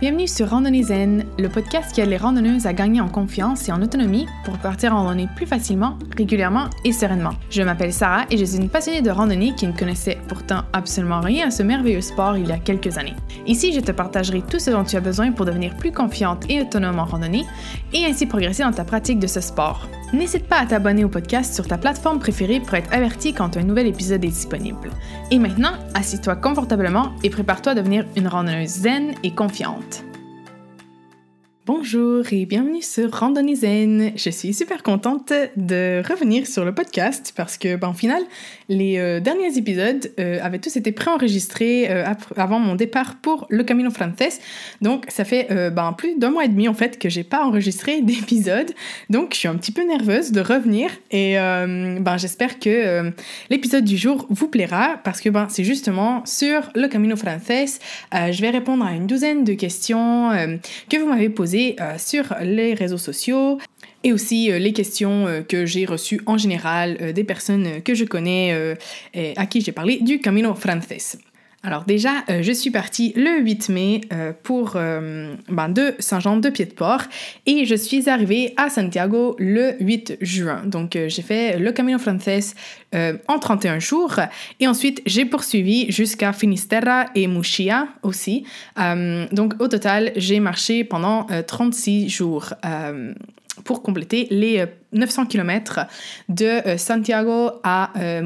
Bienvenue sur Randonnée Zen, le podcast qui aide les randonneuses à gagner en confiance et en autonomie pour partir en randonnée plus facilement, régulièrement et sereinement. Je m'appelle Sarah et je suis une passionnée de randonnée qui ne connaissait pourtant absolument rien à ce merveilleux sport il y a quelques années. Ici, je te partagerai tout ce dont tu as besoin pour devenir plus confiante et autonome en randonnée et ainsi progresser dans ta pratique de ce sport. N'hésite pas à t'abonner au podcast sur ta plateforme préférée pour être averti quand un nouvel épisode est disponible. Et maintenant, assis-toi confortablement et prépare-toi à devenir une randonneuse zen et confiante. Bonjour et bienvenue sur Randonnée Zen. Je suis super contente de revenir sur le podcast parce que, ben, au final, les euh, derniers épisodes euh, avaient tous été préenregistrés euh, avant mon départ pour le Camino Frances. Donc, ça fait ben, plus d'un mois et demi en fait que j'ai pas enregistré d'épisode. Donc, je suis un petit peu nerveuse de revenir et ben, j'espère que l'épisode du jour vous plaira parce que ben, c'est justement sur le Camino Frances. je vais répondre à une douzaine de questions que vous m'avez posées euh, sur les réseaux sociaux et aussi euh, les questions euh, que j'ai reçues en général des personnes que je connais et à qui j'ai parlé du Camino Frances. Alors déjà, je suis partie le 8 mai pour ben, de Saint-Jean de Pied-de-Port et je suis arrivée à Santiago le 8 juin. Donc j'ai fait le Camino Frances en 31 jours et ensuite j'ai poursuivi jusqu'à Finisterra et Muxia aussi. donc au total, j'ai marché pendant 36 jours pour compléter les 900 euh, km de euh, Santiago à euh.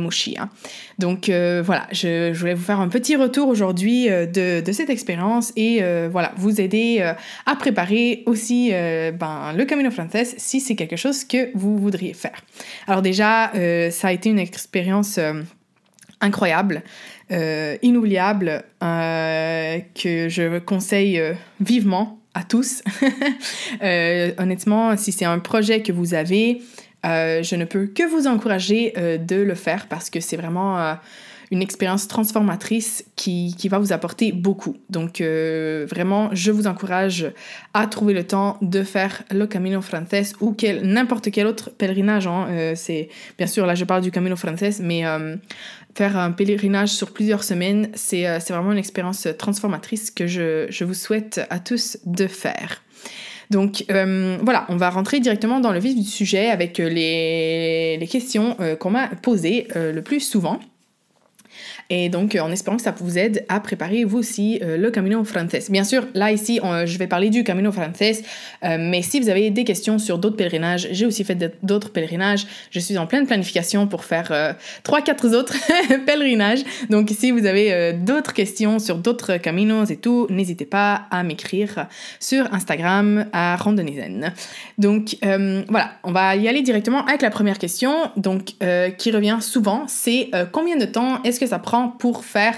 Donc voilà, je, voulais vous faire un petit retour aujourd'hui de, cette expérience et voilà, vous aider à préparer aussi ben, le Camino Frances si c'est quelque chose que vous voudriez faire. Alors déjà, ça a été une expérience incroyable, inoubliable, que je conseille vivement à tous. Euh, honnêtement, si c'est un projet que vous avez, euh, je ne peux que vous encourager euh, de le faire parce que c'est vraiment une expérience transformatrice qui, qui, va vous apporter beaucoup. Donc vraiment, je vous encourage à trouver le temps de faire le Camino Frances ou n'importe quel autre pèlerinage. Hein. c'est bien sûr là je parle du Camino Frances, mais faire un pèlerinage sur plusieurs semaines, c'est euh, vraiment une expérience transformatrice que je, je, vous souhaite à tous de faire. Donc euh, voilà, on va rentrer directement dans le vif du sujet avec les, les questions euh, qu'on m'a posées le plus souvent. Et donc, en espérant que ça vous aide à préparer vous aussi euh, le Camino Frances. Bien sûr, là ici, je vais parler du Camino Frances, euh, mais si vous avez des questions sur d'autres pèlerinages, j'ai aussi fait d'autres pèlerinages. Je suis en pleine planification pour faire euh, trois, quatre autres pèlerinages. Donc, si vous avez d'autres questions sur d'autres caminos et tout, n'hésitez pas à m'écrire sur Instagram à Randonnée Donc, voilà, on va y aller directement avec la première question, donc qui revient souvent, c'est combien de temps est-ce que ça prend pour faire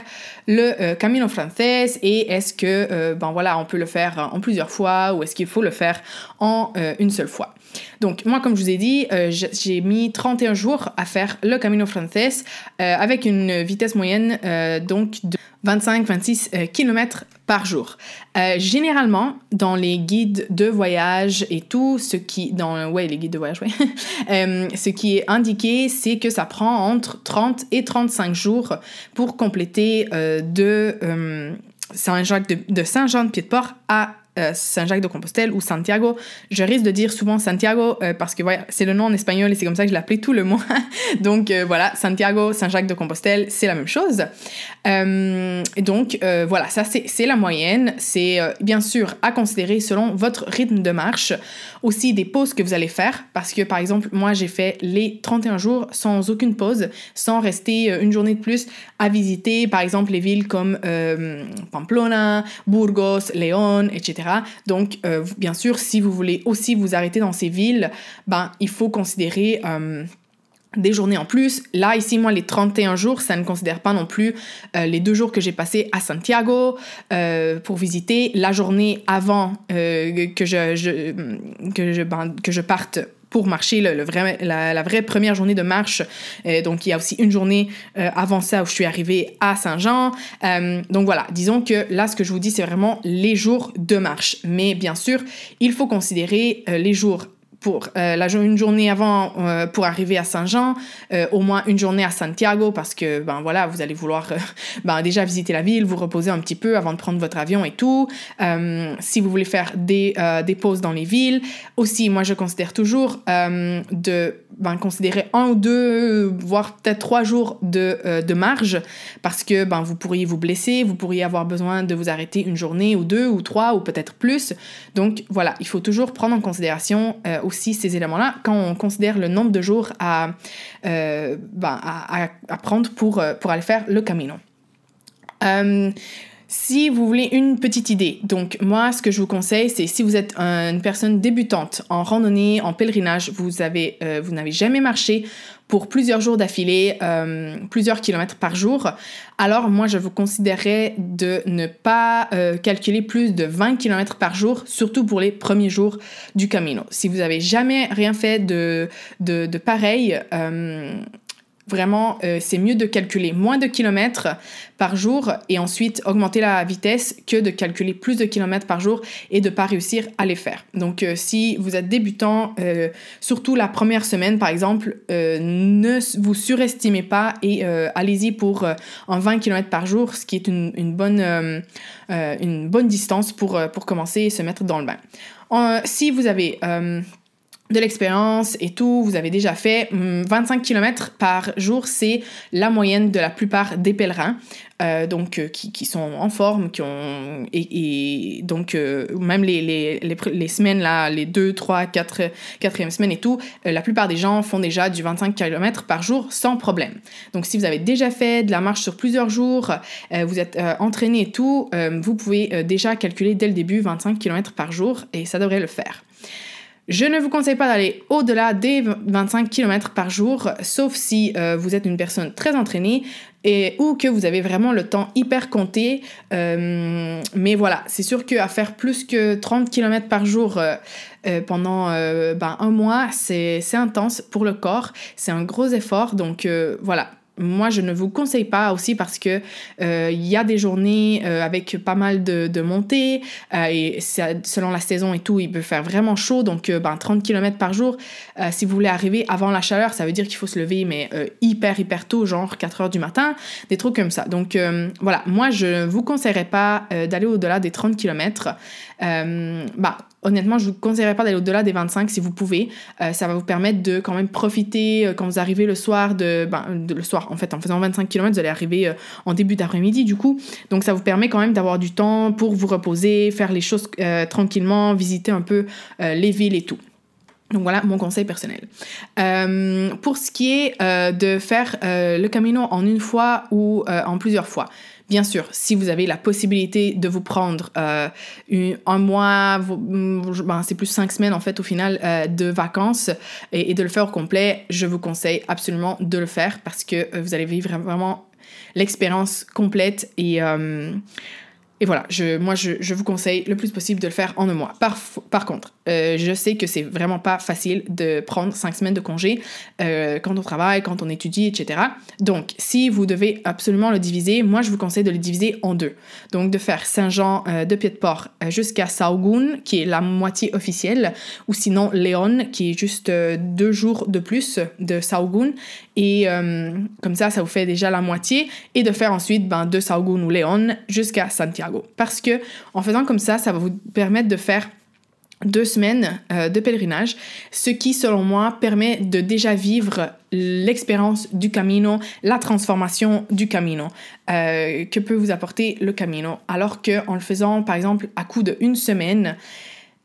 le euh, Camino Frances et est-ce que euh, ben voilà on peut le faire en plusieurs fois ou est-ce qu'il faut le faire en euh, une seule fois? Donc moi comme je vous ai dit j'ai mis 31 jours à faire le Camino Frances avec une vitesse moyenne donc de 25-26 km par jour. Euh, généralement, dans les guides de voyage et tout, ce qui, dans, ouais, les guides de voyage, euh, ce qui est indiqué, c'est que ça prend entre 30 et 35 jours pour compléter euh, de, de Saint-Jean-de-Pied-de-Port à euh, Saint-Jacques-de-Compostelle ou Santiago. Je risque de dire souvent Santiago euh, parce que voilà, c'est le nom en espagnol et c'est comme ça que je l'appelais tout le mois. donc euh, voilà, Santiago, Saint-Jacques-de-Compostelle, c'est la même chose. donc voilà, ça c'est la moyenne. C'est bien sûr à considérer selon votre rythme de marche. Aussi des pauses que vous allez faire parce que par exemple, moi j'ai fait les 31 jours sans aucune pause, sans rester une journée de plus à visiter par exemple les villes comme Pamplona, Burgos, León, etc. Donc, euh, bien sûr, si vous voulez aussi vous arrêter dans ces villes, ben, il faut considérer euh, des journées en plus. Là, ici, moi, les 31 jours, ça ne considère pas non plus euh, les deux jours que j'ai passés à Santiago pour visiter, la journée avant que, je, que, je, ben, que je parte pour marcher le, vrai, la, vraie première journée de marche. Euh, donc, il y a aussi une journée euh, avant ça où je suis arrivée à Saint-Jean. Euh, donc, voilà, disons que là, ce que je vous dis, c'est vraiment les jours de marche. Mais bien sûr, il faut considérer les jours pour la, une journée avant pour arriver à Saint-Jean, au moins une journée à Santiago parce que ben voilà, vous allez vouloir ben, déjà visiter la ville, vous reposer un petit peu avant de prendre votre avion et tout. si vous voulez faire des, des pauses dans les villes, aussi moi je considère toujours de ben, considérer un ou deux, voire peut-être trois jours de, de marge parce que ben, vous pourriez vous blesser, vous pourriez avoir besoin de vous arrêter une journée ou deux ou trois ou peut-être plus. Donc voilà, il faut toujours prendre en considération euh, aussi ces éléments-là quand on considère le nombre de jours à, euh, ben, à, prendre pour, euh, pour aller faire le camino. Si vous voulez une petite idée, donc moi ce que je vous conseille c'est si vous êtes une personne débutante en randonnée, en pèlerinage, vous vous n'avez jamais marché, pour plusieurs jours d'affilée, euh, plusieurs kilomètres par jour, alors moi je vous conseillerais de ne pas euh, calculer plus de 20 kilomètres par jour, surtout pour les premiers jours du Camino. Si vous n'avez jamais rien fait de, de, de pareil, euh, Vraiment, euh, c'est mieux de calculer moins de kilomètres par jour et ensuite augmenter la vitesse que de calculer plus de kilomètres par jour et de pas réussir à les faire. Donc, euh, si vous êtes débutant, euh, surtout la première semaine par exemple, ne vous surestimez pas et allez-y pour en 20 km par jour, ce qui est une, bonne, distance pour commencer et se mettre dans le bain. si vous avez de l'expérience et tout, vous avez déjà fait 25 hum, km par jour, c'est la moyenne de la plupart des pèlerins, euh, donc euh, qui, sont en forme, qui ont et, donc euh, même les, les, les, semaines là, les 2, 3, 4, 4e semaine et tout, la plupart des gens font déjà du 25 km par jour sans problème. Donc si vous avez déjà fait de la marche sur plusieurs jours, vous êtes entraîné et tout, vous pouvez déjà calculer dès le début 25 km par jour et ça devrait le faire. Je ne vous conseille pas d'aller au-delà des 25 km par jour, sauf si euh, vous êtes une personne très entraînée et, ou que vous avez vraiment le temps hyper compté. Euh, mais voilà, c'est sûr qu'à faire plus que 30 km par jour euh, pendant ben, un mois, c'est intense pour le corps, c'est un gros effort. Donc voilà, moi, je ne vous conseille pas aussi parce que euh, il y a des journées euh, avec pas mal de, montées euh, et selon la saison et tout, il peut faire vraiment chaud. Donc, ben, 30 km par jour, si vous voulez arriver avant la chaleur, ça veut dire qu'il faut se lever, mais hyper, hyper tôt, genre 4 heures du matin, des trucs comme ça. Donc, voilà, moi, je vous conseillerais pas d'aller au-delà des 30 km. bah, honnêtement, je vous conseillerais pas d'aller au-delà des 25 si vous pouvez. ça va vous permettre de quand même profiter quand vous arrivez le soir de, ben, de le soir en fait, en faisant 25 km, vous allez arriver euh, en début d'après-midi, du coup. Donc, ça vous permet quand même d'avoir du temps pour vous reposer, faire les choses euh, tranquillement, visiter un peu euh, les villes et tout. Donc voilà mon conseil personnel. pour ce qui est de faire le camino en une fois ou en plusieurs fois, Bien sûr, si vous avez la possibilité de vous prendre euh, un mois, ben, c'est plus cinq semaines en fait au final euh, de vacances et, de le faire au complet, je vous conseille absolument de le faire parce que euh, vous allez vivre vraiment l'expérience complète et et voilà, moi, je, vous conseille le plus possible de le faire en un mois. Par, contre, euh, je sais que c'est vraiment pas facile de prendre cinq semaines de congé euh, quand on travaille, quand on étudie, etc. Donc, si vous devez absolument le diviser, moi, je vous conseille de le diviser en deux. Donc, de faire Saint-Jean euh, de Pied-de-Port jusqu'à Saugun, qui est la moitié officielle, ou sinon Léon, qui est juste deux jours de plus de Saugun. Et comme ça, ça vous fait déjà la moitié. Et de faire ensuite ben, de Saugun ou Léon jusqu'à Santiago. Parce que en faisant comme ça, ça va vous permettre de faire deux semaines euh, de pèlerinage, ce qui, selon moi, permet de déjà vivre l'expérience du Camino, la transformation du Camino euh, que peut vous apporter le Camino. Alors que en le faisant, par exemple, à coup de une semaine,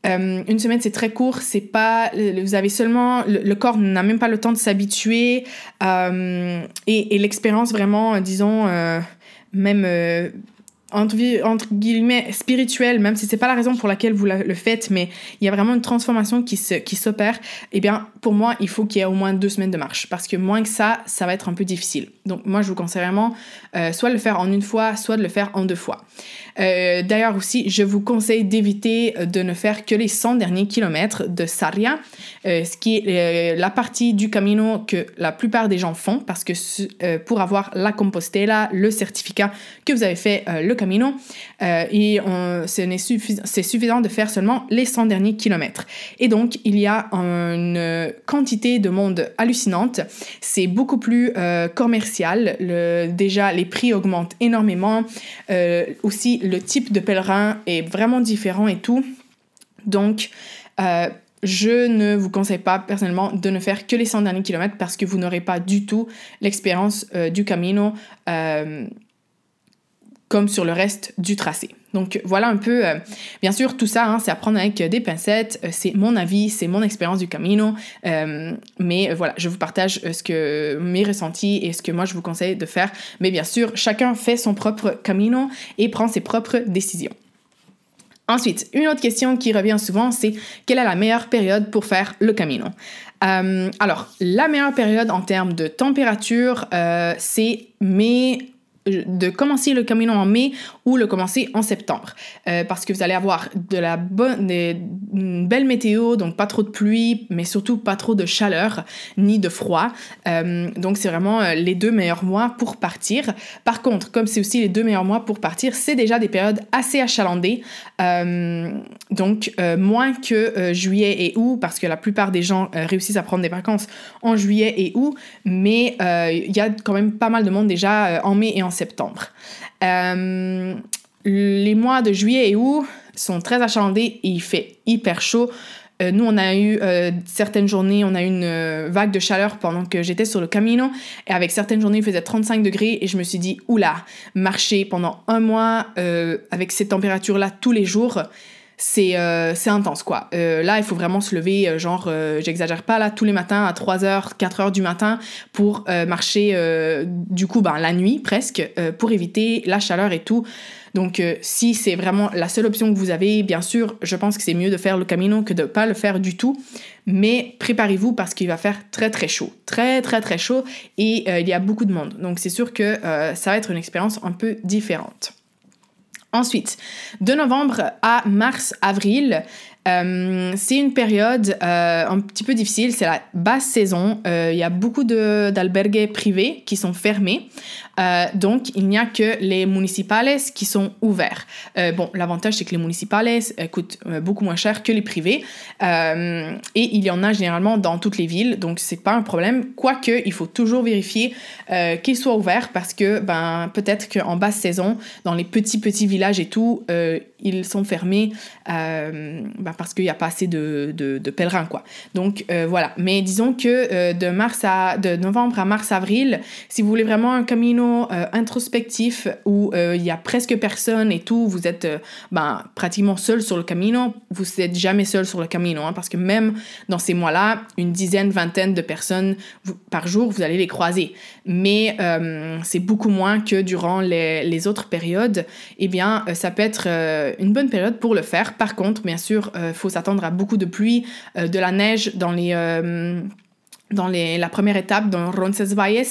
euh, une semaine c'est très court, c'est pas, vous avez seulement, le, corps n'a même pas le temps de s'habituer et, et l'expérience vraiment, disons, même entre, guillemets spirituel, même si c'est pas la raison pour laquelle vous le faites, mais il y a vraiment une transformation qui se, qui s'opère, eh bien pour moi il faut qu'il y ait au moins deux semaines de marche parce que moins que ça, ça va être un peu difficile. Donc moi je vous conseille vraiment euh, soit de le faire en une fois, soit de le faire en deux fois. Euh, d'ailleurs aussi, je vous conseille d'éviter de ne faire que les 100 derniers kilomètres de Saria, euh, ce qui est la partie du Camino que la plupart des gens font parce que pour avoir la Compostela, le certificat que vous avez fait le Camino et c'est suffisant de faire seulement les 100 derniers kilomètres. Et donc, il y a une quantité de monde hallucinante. C'est beaucoup plus commercial. Le, déjà, les prix augmentent énormément. aussi, le type de pèlerin est vraiment différent et tout. Donc, je ne vous conseille pas personnellement de ne faire que les 100 derniers kilomètres parce que vous n'aurez pas du tout l'expérience euh, du Camino euh, comme sur le reste du tracé. Donc voilà un peu, euh, bien sûr, tout ça, hein, c'est à prendre avec des pincettes, c'est mon avis, c'est mon expérience du Camino, mais voilà, je vous partage ce que mes ressentis et ce que moi je vous conseille de faire. Mais bien sûr, chacun fait son propre Camino et prend ses propres décisions. Ensuite, une autre question qui revient souvent, c'est quelle est la meilleure période pour faire le Camino? Euh, Alors, la meilleure période en termes de température, euh, c'est mai de commencer le Camino en mai ou le commencer en septembre. Euh, parce que vous allez avoir de la bonne, une belle météo, donc pas trop de pluie, mais surtout pas trop de chaleur ni de froid. Euh, donc c'est vraiment euh, les deux meilleurs mois pour partir. Par contre, comme c'est aussi les deux meilleurs mois pour partir, c'est déjà des périodes assez achalandées. donc moins que juillet et août, parce que la plupart des gens réussissent à prendre des vacances en juillet et août, mais il y a quand même pas mal de monde déjà en mai et en septembre. Euh, les mois de juillet et août sont très achalandés et il fait hyper chaud. Euh, nous, on a eu euh, certaines journées, on a eu une vague de chaleur pendant que j'étais sur le Camino. Et avec certaines journées, il faisait 35 degrés. Et je me suis dit, oula, marcher pendant un mois avec ces températures-là tous les jours, c'est intense, quoi. là, il faut vraiment se lever, genre, j'exagère pas, là, tous les matins à 3h, 4h du matin pour marcher, du coup, ben, la nuit presque, pour éviter la chaleur et tout. Donc, euh, si c'est vraiment la seule option que vous avez, bien sûr, je pense que c'est mieux de faire le Camino que de pas le faire du tout. Mais préparez-vous parce qu'il va faire très très chaud. Très très très chaud et euh, il y a beaucoup de monde. Donc, c'est sûr que euh, ça va être une expérience un peu différente. Ensuite, de novembre à mars-avril, euh, c'est une période euh, un petit peu difficile, c'est la basse saison. Euh, il y a beaucoup d'albergues privés qui sont fermés. Donc, il n'y a que les municipales qui sont ouverts. bon, l'avantage, c'est que les municipales coûtent beaucoup moins cher que les privés. et il y en a généralement dans toutes les villes, donc c'est pas un problème. Quoique, il faut toujours vérifier qu'ils soient ouverts parce que ben, peut-être qu'en basse saison, dans les petits, petits villages et tout, ils sont fermés. Ben, parce qu'il n'y a pas assez de, de, pèlerins, quoi. Donc euh, voilà. Mais disons que euh, de, mars à, de novembre à mars-avril, si vous voulez vraiment un camino euh, introspectif où il y a presque personne et tout, vous êtes ben, pratiquement seul sur le camino, vous n'êtes jamais seul sur le camino, hein, parce que même dans ces mois-là, une dizaine, vingtaine de personnes par jour, vous allez les croiser. Mais c'est beaucoup moins que durant les, les autres périodes. Eh bien, ça peut être une bonne période pour le faire. Par contre, bien sûr, il euh, faut s'attendre à beaucoup de pluie, euh, de la neige dans les euh, dans la première étape, dans Roncesvalles,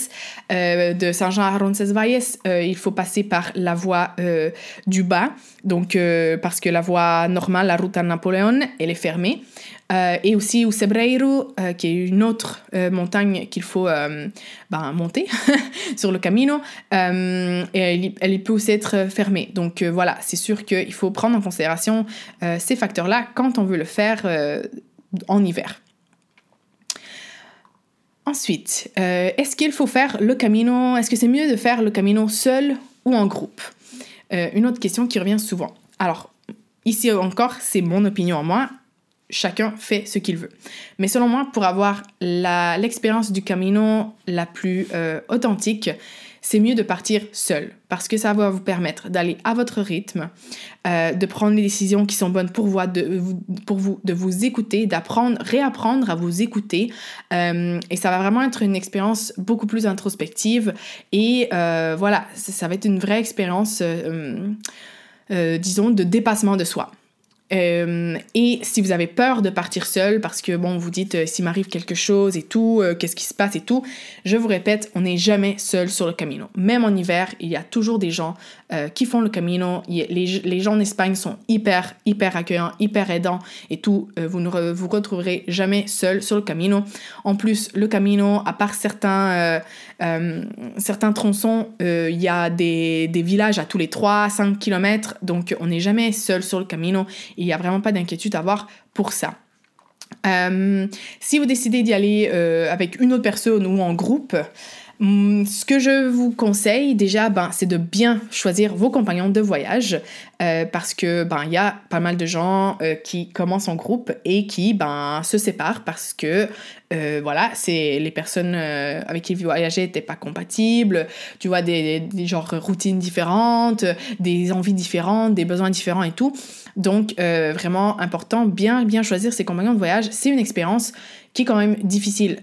euh, de Saint-Jean à Roncesvalles, euh, il faut passer par la voie du bas, donc parce que la voie normale, la route à Napoléon, elle est fermée. et aussi au Sebreiro, qui est une autre montagne qu'il faut ben, monter sur le Camino, elle, elle, peut aussi être fermée. Donc voilà, c'est sûr qu'il faut prendre en considération ces facteurs-là quand on veut le faire en hiver. Ensuite, euh, est-ce qu'il faut faire le camino? Est-ce que c'est mieux de faire le camino seul ou en groupe? Euh, Une autre question qui revient souvent. Alors, ici encore, c'est mon opinion en moi. Chacun fait ce qu'il veut. Mais selon moi, pour avoir l'expérience du camino la plus euh, authentique, c'est mieux de partir seul parce que ça va vous permettre d'aller à votre rythme, euh, de prendre les décisions qui sont bonnes pour vous, de, pour vous, écouter, d'apprendre, réapprendre à vous écouter. Euh, et ça va vraiment être une expérience beaucoup plus introspective. Et euh, voilà, ça va être une vraie expérience, disons, de dépassement de soi. Euh, et si vous avez peur de partir seul parce que bon, vous dites s'il m'arrive quelque chose et tout, qu'est-ce qui se passe et tout, je vous répète, on n'est jamais seul sur le Camino. Même en hiver, il y a toujours des gens qui font le Camino. Les, gens en Espagne sont hyper, hyper accueillants, hyper aidants et tout. vous ne vous retrouverez jamais seul sur le Camino. En plus, le Camino, à part certains, certains tronçons, il y a des, des villages à tous les 3-5 km, donc on n'est jamais seul sur le Camino. Il n'y a vraiment pas d'inquiétude à avoir pour ça. Euh, si vous décidez d'y aller euh, avec une autre personne ou en groupe, ce que je vous conseille déjà, ben, c'est de bien choisir vos compagnons de voyage euh, parce que ben il y a pas mal de gens qui commencent en groupe et qui ben se séparent parce que voilà c'est les personnes avec qui ils voyageaient n'étaient pas compatibles, tu vois des, des, routines différentes, des envies différentes, des besoins différents et tout. Donc, euh, vraiment important, bien, bien choisir ses compagnons de voyage. C'est une expérience qui est quand même difficile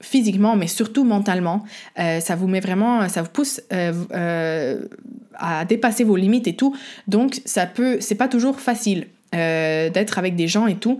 physiquement, mais surtout mentalement. Euh, ça vous met vraiment, ça vous pousse euh, à dépasser vos limites et tout. Donc, ça peut, c'est pas toujours facile. D'être avec des gens et tout.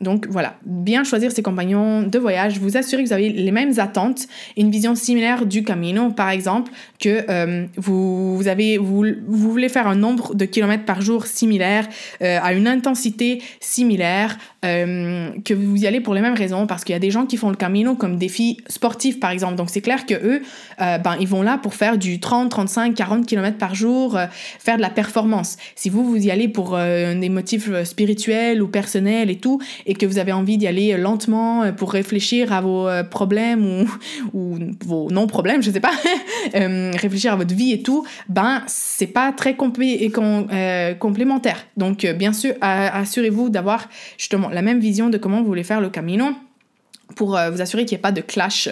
donc voilà, bien choisir ses compagnons de voyage, vous assurer que vous avez les mêmes attentes, une vision similaire du Camino, par exemple, que euh, vous, avez, vous, vous, voulez faire un nombre de kilomètres par jour similaire, euh, à une intensité similaire, euh, que vous y allez pour les mêmes raisons, parce qu'il y a des gens qui font le Camino comme défi sportif, par exemple. Donc c'est clair que eux, ben, ils vont là pour faire du 30, 35, 40 kilomètres par jour, faire de la performance. Si vous, vous y allez pour des motifs spirituels ou personnels et tout, et que vous avez envie d'y aller lentement pour réfléchir à vos problèmes ou, vos non-problèmes, je sais pas, réfléchir à votre vie et tout, ben c'est pas très euh, complémentaire. Donc euh, bien sûr, assurez-vous d'avoir justement la même vision de comment vous voulez faire le camino pour euh, vous assurer qu'il n'y ait pas de clash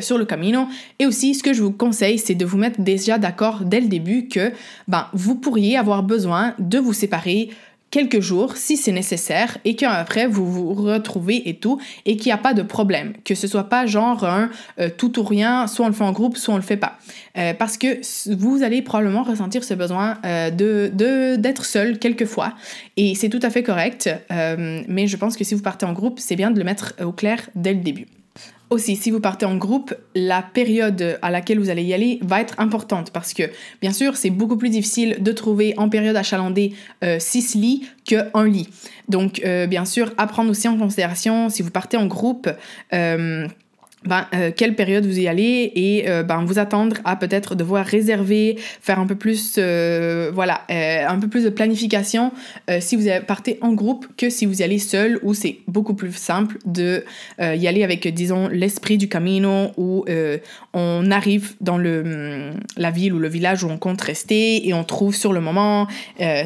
sur le camino. Et aussi, ce que je vous conseille, c'est de vous mettre déjà d'accord dès le début que ben, vous pourriez avoir besoin de vous séparer quelques jours si c'est nécessaire et qu'après vous vous retrouvez et tout et qu'il n'y a pas de problème. Que ce soit pas genre un euh, tout ou rien, soit on le fait en groupe, soit on le fait pas. Euh, parce que vous allez probablement ressentir ce besoin euh, de d'être seul quelquefois et c'est tout à fait correct. mais je pense que si vous partez en groupe, c'est bien de le mettre au clair dès le début. Aussi, si vous partez en groupe, la période à laquelle vous allez y aller va être importante parce que, bien sûr, c'est beaucoup plus difficile de trouver en période achalandée 6 euh, lits qu'un lit. Donc, euh, bien sûr, à prendre aussi en considération, si vous partez en groupe, euh, ben, euh, quelle période vous y allez et euh, ben, vous attendre à peut-être devoir réserver, faire un peu plus, euh, voilà, un peu plus de planification si vous partez en groupe que si vous y allez seul où c'est beaucoup plus simple de y aller avec, disons, l'esprit du camino où on arrive dans le, la ville ou le village où on compte rester et on trouve sur le moment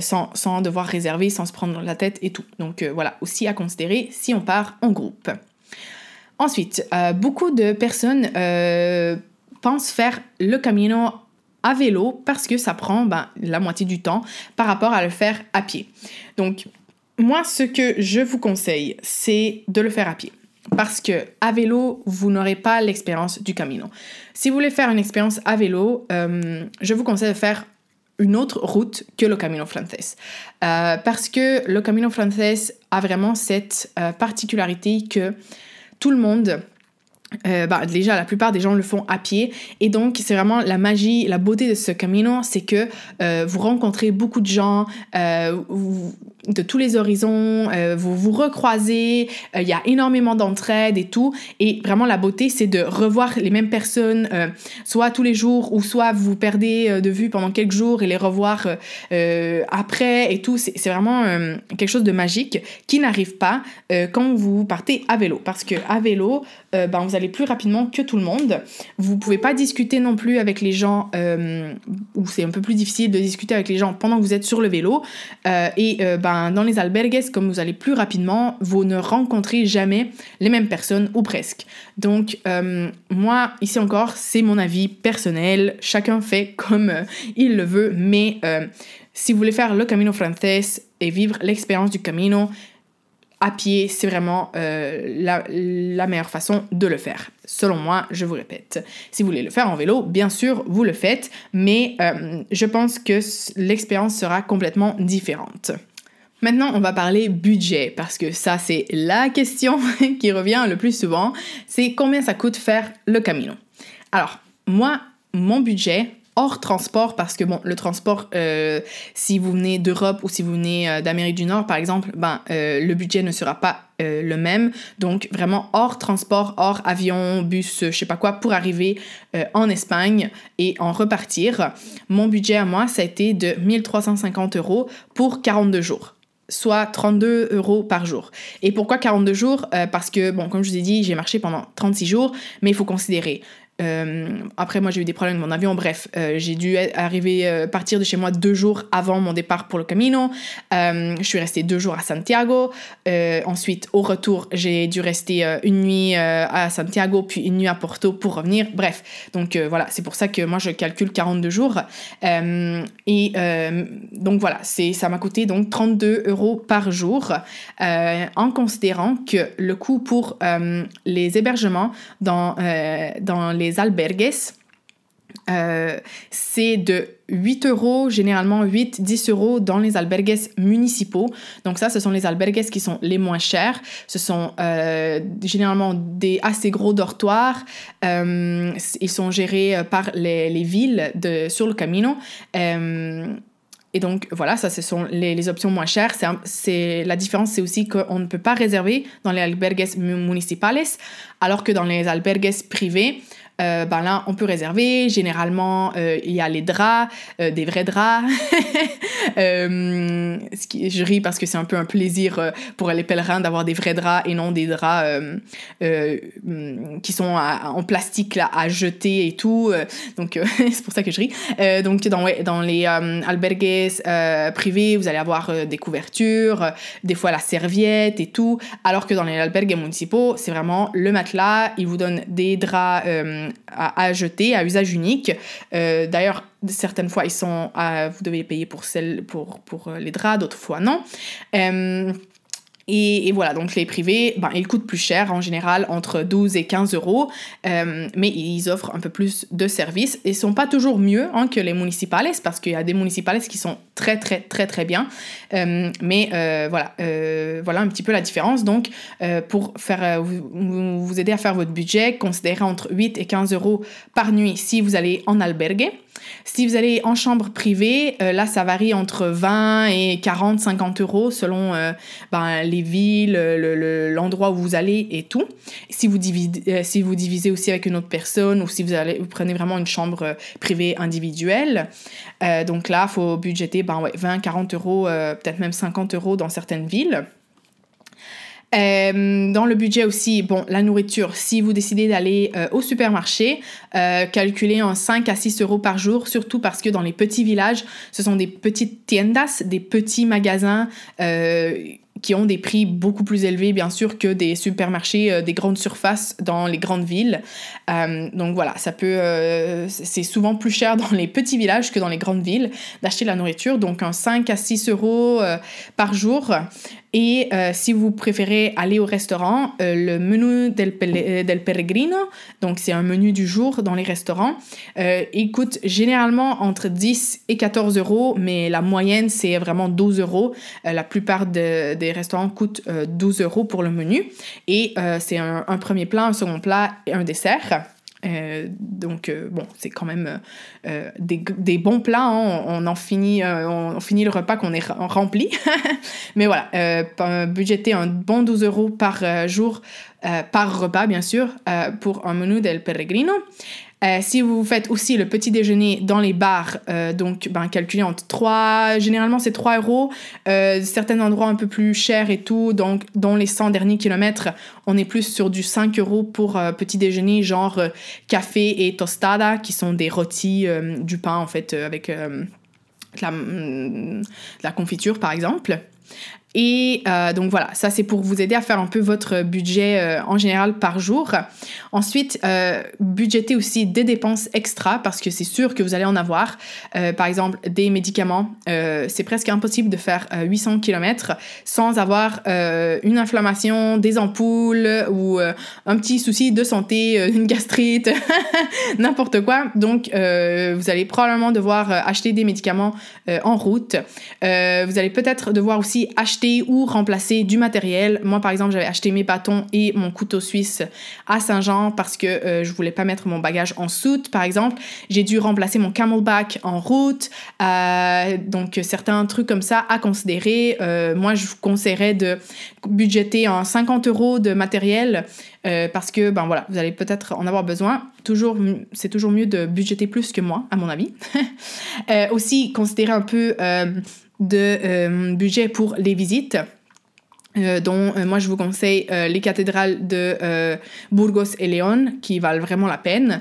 sans, sans devoir réserver, sans se prendre la tête et tout. Donc voilà, aussi à considérer si on part en groupe. Ensuite, euh, beaucoup de personnes euh, pensent faire le camino à vélo parce que ça prend ben, la moitié du temps par rapport à le faire à pied. Donc, moi, ce que je vous conseille, c'est de le faire à pied. Parce que à vélo, vous n'aurez pas l'expérience du camino. Si vous voulez faire une expérience à vélo, euh, je vous conseille de faire une autre route que le Camino Frances. parce que le Camino Frances a vraiment cette particularité que tout le monde euh, bah, déjà, la plupart des gens le font à pied. Et donc, c'est vraiment la magie, la beauté de ce camino, c'est que euh, vous rencontrez beaucoup de gens euh, de tous les horizons, vous vous recroisez, il y a énormément d'entraide et tout. Et vraiment, la beauté, c'est de revoir les mêmes personnes, soit tous les jours, ou soit vous perdez de vue pendant quelques jours et les revoir après et tout. C'est vraiment quelque chose de magique qui n'arrive pas quand vous partez à vélo. Parce que à vélo, ben, vous allez plus rapidement que tout le monde. Vous pouvez pas discuter non plus avec les gens, euh, ou c'est un peu plus difficile de discuter avec les gens pendant que vous êtes sur le vélo. Euh, et euh, ben, dans les albergues, comme vous allez plus rapidement, vous ne rencontrez jamais les mêmes personnes, ou presque. Donc, moi, ici encore, c'est mon avis personnel. Chacun fait comme il le veut, mais si vous voulez faire le Camino Frances et vivre l'expérience du Camino, à pied, c'est vraiment euh, la, meilleure façon de le faire. Selon moi, je vous répète. Si vous voulez le faire en vélo, bien sûr, vous le faites, mais euh, je pense que l'expérience sera complètement différente. Maintenant, on va parler budget, parce que ça, c'est la question qui revient le plus souvent. C'est combien ça coûte faire le Camino? Alors, moi, mon budget, hors transport parce que bon le transport euh, si vous venez d'Europe ou si vous venez euh, d'Amérique du Nord par exemple ben euh, le budget ne sera pas le même donc vraiment hors transport hors avion bus je sais pas quoi pour arriver en Espagne et en repartir mon budget à moi ça a été de 1350 euros pour 42 jours soit 32 euros par jour. Et pourquoi 42 jours? Parce que, bon, comme je vous ai dit, j'ai marché pendant 36 jours, mais il faut considérer euh, après, moi, j'ai eu des problèmes avec mon avion. Bref, euh, j'ai dû arriver, euh, partir de chez moi deux jours avant mon départ pour le Camino. je suis restée deux jours à Santiago. ensuite, au retour, j'ai dû rester une nuit à Santiago, puis une nuit à Porto pour revenir. Bref, donc voilà, c'est pour ça que moi, je calcule 42 jours. et donc voilà, ça m'a coûté donc 32 euros par jour, en considérant que le coût pour les hébergements dans, dans les albergues, euh, c'est de 8 euros, généralement 8, 10 euros dans les albergues municipaux. Donc ça, ce sont les albergues qui sont les moins chers. Ce sont euh, généralement des assez gros dortoirs. Euh, ils sont gérés par les, les, villes de, sur le Camino. et donc voilà, ça ce sont les, les options moins chères. C'est la différence, c'est aussi qu'on ne peut pas réserver dans les albergues municipales, alors que dans les albergues privés, euh, ben là, on peut réserver. Généralement, euh, il y a les draps, euh, des vrais draps. je ris parce que c'est un peu un plaisir pour les pèlerins d'avoir des vrais draps et non des draps qui sont en plastique là, à jeter et tout. donc, c'est pour ça que je ris. donc, dans les albergues privés, vous allez avoir des couvertures, des fois la serviette et tout. Alors que dans les albergues municipaux, c'est vraiment le matelas. Ils vous donnent des draps à, jeter, à usage unique. Euh, d'ailleurs, certaines fois, ils sont, vous devez payer pour, celles, pour, pour euh, les draps, d'autres fois non. Euh, et, voilà, donc les privés, ben, ils coûtent plus cher en général, entre 12 et 15 euros, mais ils offrent un peu plus de services et sont pas toujours mieux hein, que les municipales, parce qu'il y a des municipales qui sont très très très très bien. Euh, mais euh, voilà, voilà un petit peu la différence. Donc, pour faire, vous, vous aider à faire votre budget, considérez entre 8 et 15 euros par nuit si vous allez en albergue. Si vous allez en chambre privée, euh, là, ça varie entre 20 et 40, 50 euros selon euh, ben, les villes, l'endroit où vous allez et tout. Si vous, divisez, euh, si vous divisez aussi avec une autre personne ou si vous, allez, vous prenez vraiment une chambre privée individuelle, donc là, il faut budgéter ben, 20, 40 euros, peut-être même 50 euros dans certaines villes. Euh, dans le budget aussi, bon, la nourriture, si vous décidez d'aller euh, au supermarché, euh, calculez en 5 à 6 euros par jour, surtout parce que dans les petits villages, ce sont des petites tiendas, des petits magasins qui ont des prix beaucoup plus élevés, bien sûr, que des supermarchés des grandes surfaces dans les grandes villes. donc voilà, ça peut, c'est souvent plus cher dans les petits villages que dans les grandes villes d'acheter la nourriture. Donc un 5 à 6 euros par jour. Et euh, si vous préférez aller au restaurant, euh, le menu del, euh, del Peregrino, donc c'est un menu du jour dans les restaurants, il coûte généralement entre 10 et 14 euros, mais la moyenne c'est vraiment 12 euros. la plupart des restaurants coûtent 12 euros pour le menu. Et c'est un, un, premier plat, un second plat et un dessert. Euh, donc, euh, bon, c'est quand même euh, des, bons plats. Hein. On, en finit, on, finit le repas qu'on est rempli. Mais voilà, budgéter un bon 12 euros par jour, par repas, bien sûr, pour un menu del Peregrino. Euh, si vous faites aussi le petit déjeuner dans les bars, euh, donc ben, calculez entre 3, généralement c'est 3 euros, euh, certains endroits un peu plus chers et tout, donc dans les 100 derniers kilomètres, on est plus sur du 5 euros pour petit déjeuner, genre café et tostada, qui sont des rôtis, du pain en fait, avec la, de la confiture par exemple. Et euh, donc voilà, ça c'est pour vous aider à faire un peu votre budget euh, en général par jour. Ensuite, euh, budgéter aussi des dépenses extra parce que c'est sûr que vous allez en avoir. par exemple, des médicaments. c'est presque impossible de faire 800 km sans avoir une inflammation, des ampoules ou un petit souci de santé, une gastrite, n'importe quoi. Donc, vous allez probablement devoir acheter des médicaments en route. vous allez peut-être devoir aussi acheter ou remplacer du matériel. Moi, par exemple, j'avais acheté mes bâtons et mon couteau suisse à Saint-Jean parce que euh, je voulais pas mettre mon bagage en soute, par exemple. J'ai dû remplacer mon camelback en route. Euh, donc, certains trucs comme ça à considérer. Euh, moi, je vous conseillerais de budgéter en 50 euros de matériel parce que, ben voilà, vous allez peut-être en avoir besoin. Toujours, c'est toujours mieux de budgéter plus que moi, à mon avis. aussi, considérer un peu de euh, budget pour les visites. Euh, dont euh, moi je vous conseille les cathédrales de Burgos et Léon qui valent vraiment la peine.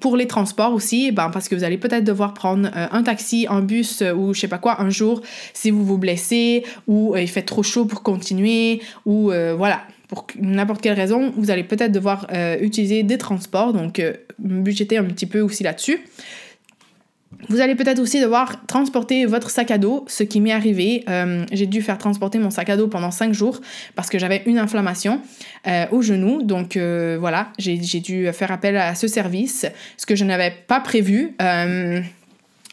pour les transports aussi, ben, parce que vous allez peut-être devoir prendre un taxi, un bus ou je sais pas quoi un jour si vous vous blessez ou il fait trop chaud pour continuer ou voilà. Pour n'importe quelle raison, vous allez peut-être devoir utiliser des transports, donc budgéter un petit peu aussi là-dessus. Vous allez peut-être aussi devoir transporter votre sac à dos, ce qui m'est arrivé. Euh, j'ai dû faire transporter mon sac à dos pendant 5 jours parce que j'avais une inflammation euh, au genou. Donc euh, voilà, j'ai dû faire appel à ce service, ce que je n'avais pas prévu.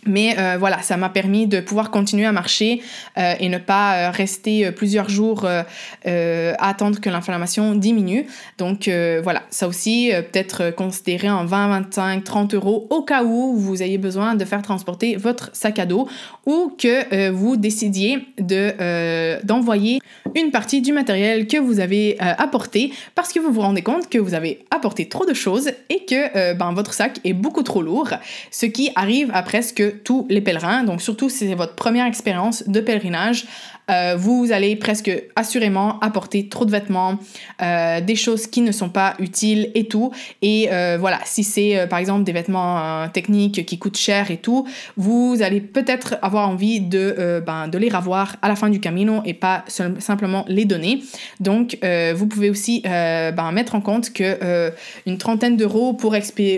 Mais euh, voilà, ça m'a permis de pouvoir continuer à marcher euh, et ne pas euh, rester plusieurs jours à attendre que l'inflammation diminue. Donc voilà, ça aussi peut-être considéré en 20, 25, 30 euros au cas où vous ayez besoin de faire transporter votre sac à dos ou que vous décidiez de d'envoyer une partie du matériel que vous avez apporté parce que vous vous rendez compte que vous avez apporté trop de choses et que ben, votre sac est beaucoup trop lourd, ce qui arrive à presque tous les pèlerins. Donc surtout si c'est votre première expérience de pèlerinage, euh, vous allez presque assurément apporter trop de vêtements, euh, des choses qui ne sont pas utiles et tout. Et euh, voilà, si c'est par exemple des vêtements techniques qui coûtent cher et tout, vous allez peut-être avoir envie de, ben, de les ravoir à la fin du camino et pas simplement les donner. Donc vous pouvez aussi ben, mettre en compte que une trentaine d'euros pour,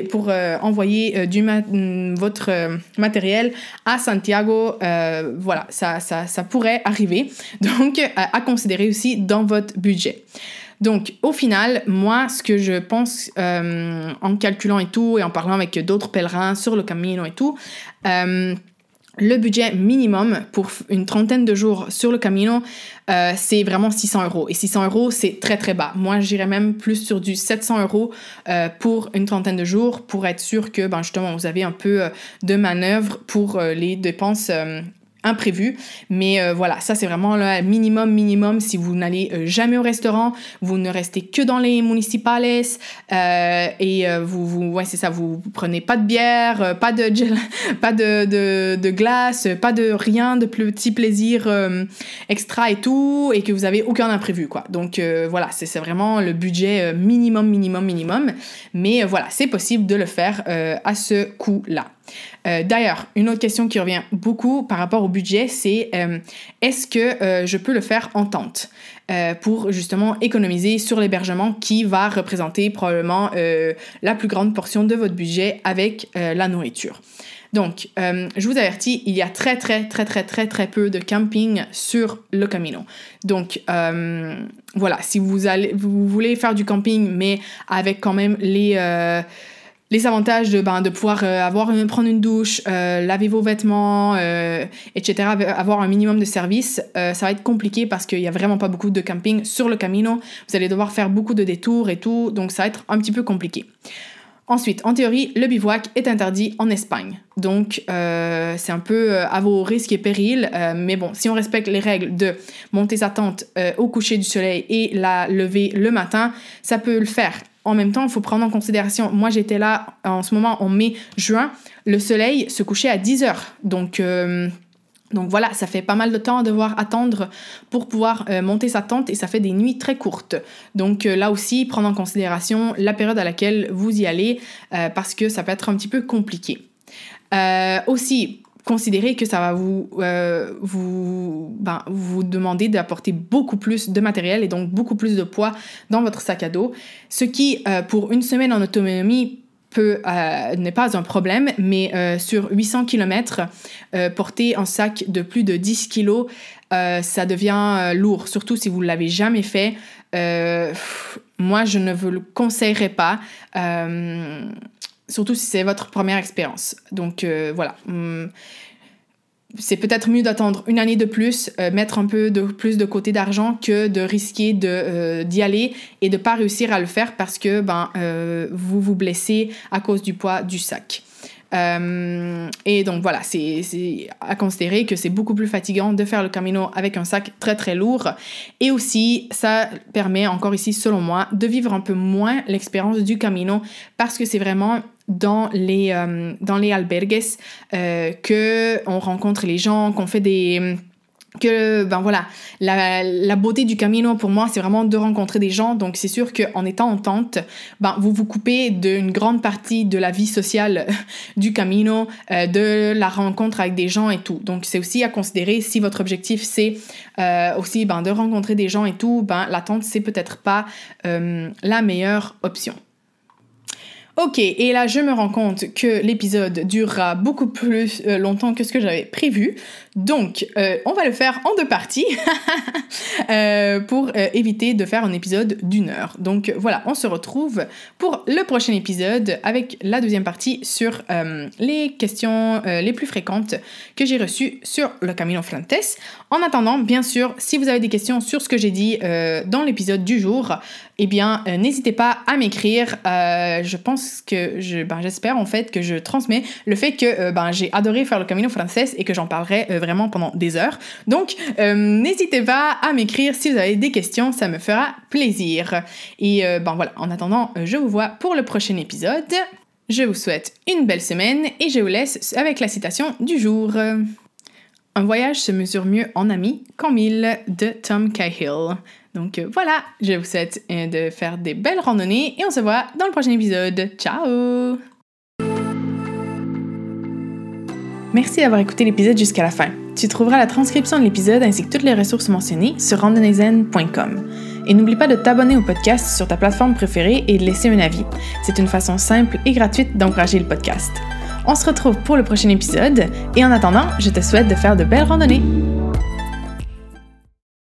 pour envoyer du votre matériel à Santiago, voilà, ça, ça, ça pourrait arriver. Donc, euh, à, considérer aussi dans votre budget. Donc, au final, moi, ce que je pense euh, en calculant et tout, et en parlant avec d'autres pèlerins sur le Camino et tout, euh, le budget minimum pour une trentaine de jours sur le Camino, c'est vraiment 600 euros. Et 600 euros, c'est très très bas. Moi, j'irais même plus sur du 700 euros pour une trentaine de jours pour être sûr que, ben, justement, vous avez un peu de manœuvre pour les dépenses imprévu. Mais euh, voilà, ça c'est vraiment le minimum, minimum. Si vous n'allez euh, jamais au restaurant, vous ne restez que dans les municipales euh, et vous, vous, ouais, c'est ça, vous, prenez pas de bière, pas de gel, pas de, de, de, glace, pas de rien de petit plaisir extra et tout, et que vous avez aucun imprévu, quoi. Donc voilà, c'est vraiment le budget minimum, minimum, minimum. Mais voilà, c'est possible de le faire à ce coût-là. Euh, d'ailleurs, une autre question qui revient beaucoup par rapport au budget, c'est euh, est-ce que euh, je peux le faire en tente pour justement économiser sur l'hébergement qui va représenter probablement la plus grande portion de votre budget avec la nourriture? Donc, je vous avertis, il y a très très très très très très peu de camping sur le Camino. Donc, voilà, si vous, allez, vous voulez faire du camping, mais avec quand même les les avantages de, ben, de pouvoir euh, avoir, prendre une douche, euh, laver vos vêtements, euh, etc., avoir un minimum de services, ça va être compliqué parce qu'il n'y a vraiment pas beaucoup de camping sur le Camino. Vous allez devoir faire beaucoup de détours et tout, donc ça va être un petit peu compliqué. Ensuite, en théorie, le bivouac est interdit en Espagne. Donc, c'est un peu à vos risques et périls. mais bon, si on respecte les règles de monter sa tente au coucher du soleil et la lever le matin, ça peut le faire en même temps, il faut prendre en considération, moi j'étais là en ce moment en mai-juin, le soleil se couchait à 10 heures. Donc, euh, donc voilà, ça fait pas mal de temps à devoir attendre pour pouvoir euh, monter sa tente et ça fait des nuits très courtes. Donc euh, là aussi, prendre en considération la période à laquelle vous y allez parce que ça peut être un petit peu compliqué. aussi, considérez que ça va vous, euh, vous, ben, vous demander d'apporter beaucoup plus de matériel et donc beaucoup plus de poids dans votre sac à dos, ce qui, euh, pour une semaine en autonomie, peut n'est pas un problème, mais sur 800 km, porter un sac de plus de 10 kg, ça devient lourd, surtout si vous ne l'avez jamais fait. moi, je ne vous le conseillerais pas surtout si c'est votre première expérience. Donc euh, voilà. Hum, c'est peut-être mieux d'attendre une année de plus, euh, mettre un peu de plus de côté d'argent que de risquer de, euh, d'y aller et de ne pas réussir à le faire parce que ben, vous vous blessez à cause du poids du sac. Et donc voilà, c'est à considérer que c'est beaucoup plus fatigant de faire le camino avec un sac très très lourd. Et aussi, ça permet encore ici, selon moi, de vivre un peu moins l'expérience du camino parce que c'est vraiment dans les, euh, dans les albergues euh, que on rencontre les gens, qu'on fait des que ben voilà la, la, beauté du Camino pour moi c'est vraiment de rencontrer des gens. Donc c'est sûr qu'en étant en tente ben vous vous coupez d'une grande partie de la vie sociale du Camino euh, de la rencontre avec des gens et tout. Donc c'est aussi à considérer si votre objectif c'est euh, aussi ben de rencontrer des gens et tout ben la tente c'est peut-être pas euh, la meilleure option Ok, et là je me rends compte que l'épisode durera beaucoup plus longtemps que ce que j'avais prévu. Donc, euh, on va le faire en deux parties euh, pour euh, éviter de faire un épisode d'une heure. Donc voilà, on se retrouve pour le prochain épisode avec la deuxième partie sur les questions les plus fréquentes que j'ai reçues sur le Camino Frantes. En attendant, bien sûr, si vous avez des questions sur ce que j'ai dit dans l'épisode du jour, eh bien, n'hésitez pas à m'écrire. je pense que, ben, j'espère en fait que je transmets le fait que ben, j'ai adoré faire le Camino Frances et que j'en parlerai pendant des heures. Donc, euh, n'hésitez pas à m'écrire si vous avez des questions, ça me fera plaisir. Et euh, ben voilà, en attendant, je vous vois pour le prochain épisode. Je vous souhaite une belle semaine et je vous laisse avec la citation du jour. Un voyage se mesure mieux en amis qu'en mille de Tom Cahill. Donc euh, voilà, je vous souhaite de faire des belles randonnées et on se voit dans le prochain épisode. Ciao Merci d'avoir écouté l'épisode jusqu'à la fin. Tu trouveras la transcription de l'épisode ainsi que toutes les ressources mentionnées sur randonneyzen.com. Et n'oublie pas de t'abonner au podcast sur ta plateforme préférée et de laisser un avis. C'est une façon simple et gratuite d'encourager le podcast. On se retrouve pour le prochain épisode et en attendant, je te souhaite de faire de belles randonnées.